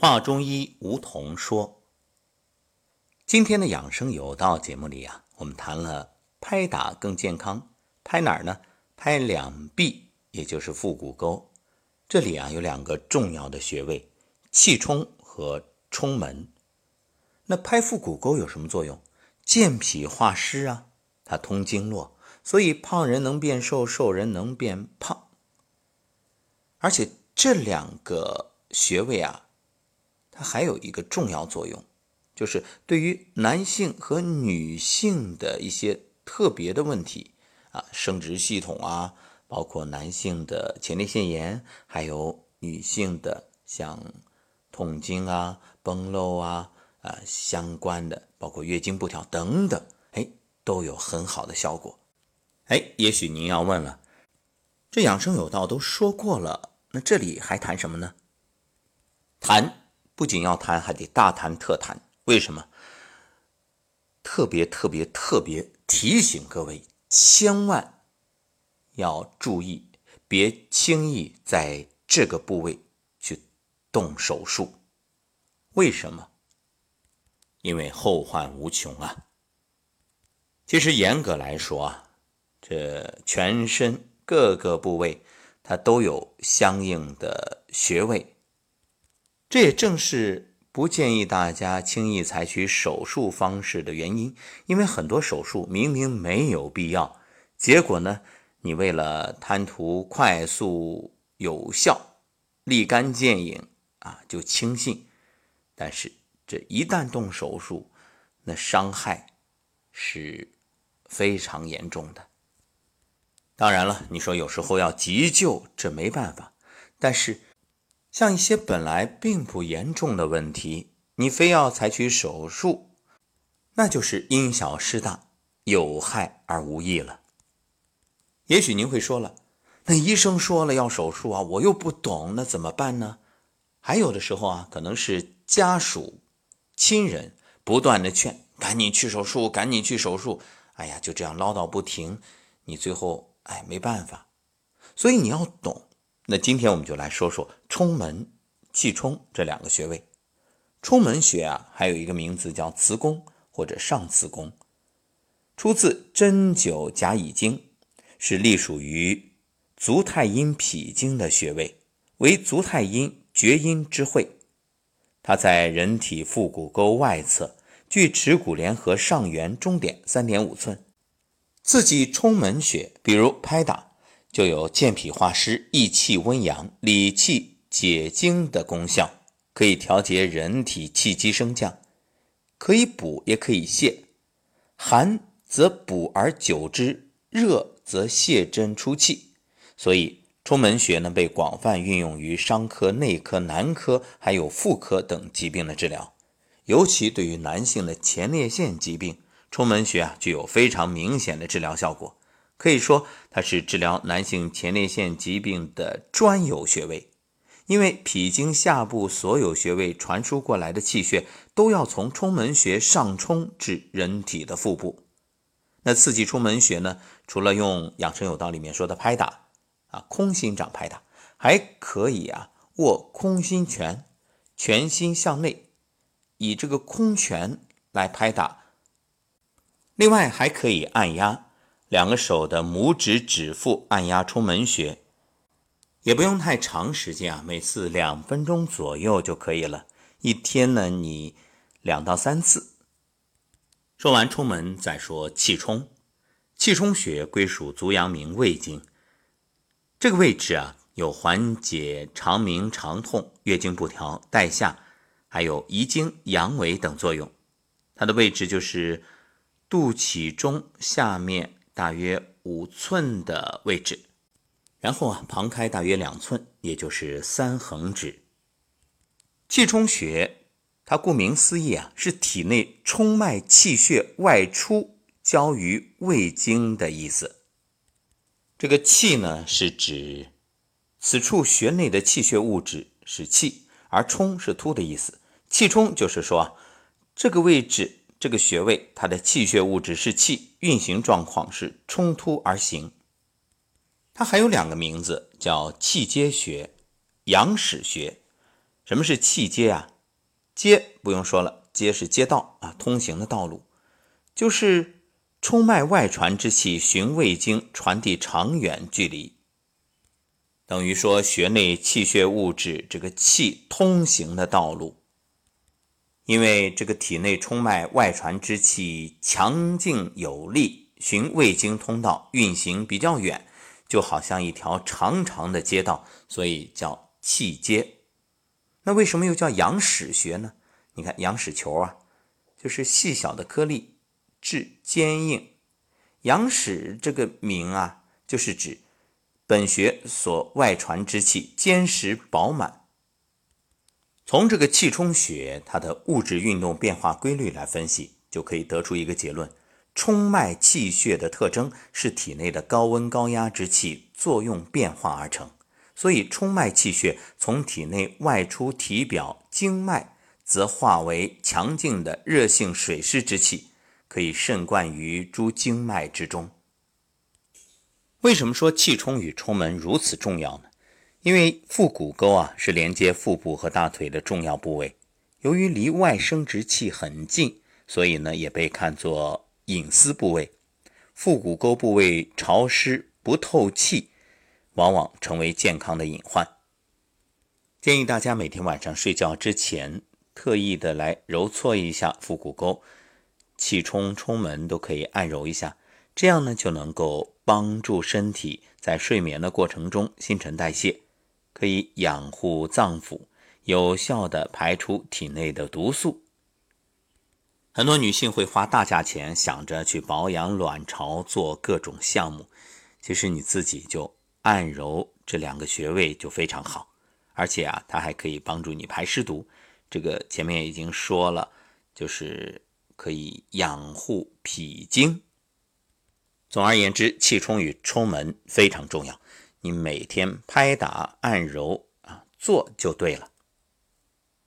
话中医，梧桐说。今天的养生有道节目里啊，我们谈了拍打更健康，拍哪儿呢？拍两臂，也就是腹股沟。这里啊有两个重要的穴位：气冲和冲门。那拍腹股沟有什么作用？健脾化湿啊，它通经络，所以胖人能变瘦，瘦人能变胖。而且这两个穴位啊。它还有一个重要作用，就是对于男性和女性的一些特别的问题啊，生殖系统啊，包括男性的前列腺炎，还有女性的像痛经啊、崩漏啊啊相关的，包括月经不调等等，哎，都有很好的效果。哎，也许您要问了，这养生有道都说过了，那这里还谈什么呢？谈。不仅要谈，还得大谈特谈。为什么？特别特别特别提醒各位，千万要注意，别轻易在这个部位去动手术。为什么？因为后患无穷啊！其实严格来说啊，这全身各个部位它都有相应的穴位。这也正是不建议大家轻易采取手术方式的原因，因为很多手术明明没有必要，结果呢，你为了贪图快速有效、立竿见影啊，就轻信。但是这一旦动手术，那伤害是非常严重的。当然了，你说有时候要急救，这没办法，但是。像一些本来并不严重的问题，你非要采取手术，那就是因小失大，有害而无益了。也许您会说了，那医生说了要手术啊，我又不懂，那怎么办呢？还有的时候啊，可能是家属、亲人不断的劝，赶紧去手术，赶紧去手术。哎呀，就这样唠叨不停，你最后哎没办法。所以你要懂。那今天我们就来说说冲门、气冲这两个穴位。冲门穴啊，还有一个名字叫磁宫或者上磁宫，出自《针灸甲乙经》，是隶属于足太阴脾经的穴位，为足太阴厥阴之会。它在人体腹股沟外侧，距耻骨联合上缘中点三点五寸。刺激冲门穴，比如拍打。就有健脾化湿、益气温阳、理气解经的功效，可以调节人体气机升降，可以补也可以泻。寒则补而久之，热则泻真出气。所以冲门穴呢，被广泛运用于伤科、内科、男科还有妇科等疾病的治疗。尤其对于男性的前列腺疾病，冲门穴啊具有非常明显的治疗效果。可以说，它是治疗男性前列腺疾病的专有穴位，因为脾经下部所有穴位传输过来的气血都要从冲门穴上冲至人体的腹部。那刺激冲门穴呢？除了用养生有道里面说的拍打啊，空心掌拍打，还可以啊握空心拳，拳心向内，以这个空拳来拍打。另外还可以按压。两个手的拇指指腹按压冲门穴，也不用太长时间啊，每次两分钟左右就可以了。一天呢，你两到三次。说完冲门，再说气冲。气冲穴归属足阳明胃经，这个位置啊，有缓解肠鸣、肠痛、月经不调、带下，还有遗精、阳痿等作用。它的位置就是肚脐中下面。大约五寸的位置，然后啊，旁开大约两寸，也就是三横指。气冲穴，它顾名思义啊，是体内冲脉气血外出交于胃经的意思。这个气呢，是指此处穴内的气血物质是气，而冲是突的意思。气冲就是说，这个位置。这个穴位，它的气血物质是气，运行状况是冲突而行。它还有两个名字，叫气街穴、阳始穴。什么是气街啊？街不用说了，街是街道啊，通行的道路，就是冲脉外传之气循胃经传递长远距离，等于说穴内气血物质这个气通行的道路。因为这个体内冲脉外传之气强劲有力，循胃经通道运行比较远，就好像一条长长的街道，所以叫气街。那为什么又叫羊屎穴呢？你看羊屎球啊，就是细小的颗粒，质坚硬。羊屎这个名啊，就是指本穴所外传之气坚实饱满。从这个气冲穴它的物质运动变化规律来分析，就可以得出一个结论：冲脉气血的特征是体内的高温高压之气作用变化而成。所以，冲脉气血从体内外出体表经脉，则化为强劲的热性水湿之气，可以渗灌于诸经脉之中。为什么说气冲与冲门如此重要呢？因为腹股沟啊是连接腹部和大腿的重要部位，由于离外生殖器很近，所以呢也被看作隐私部位。腹股沟部位潮湿不透气。往往成为健康的隐患。建议大家每天晚上睡觉之前，特意的来揉搓一下腹股沟，气冲冲门都可以按揉一下，这样呢就能够帮助身体在睡眠的过程中新陈代谢，可以养护脏腑，有效的排出体内的毒素。很多女性会花大价钱想着去保养卵巢，做各种项目，其实你自己就。按揉这两个穴位就非常好，而且啊，它还可以帮助你排湿毒。这个前面已经说了，就是可以养护脾经。总而言之，气冲与冲门非常重要，你每天拍打按揉啊做就对了。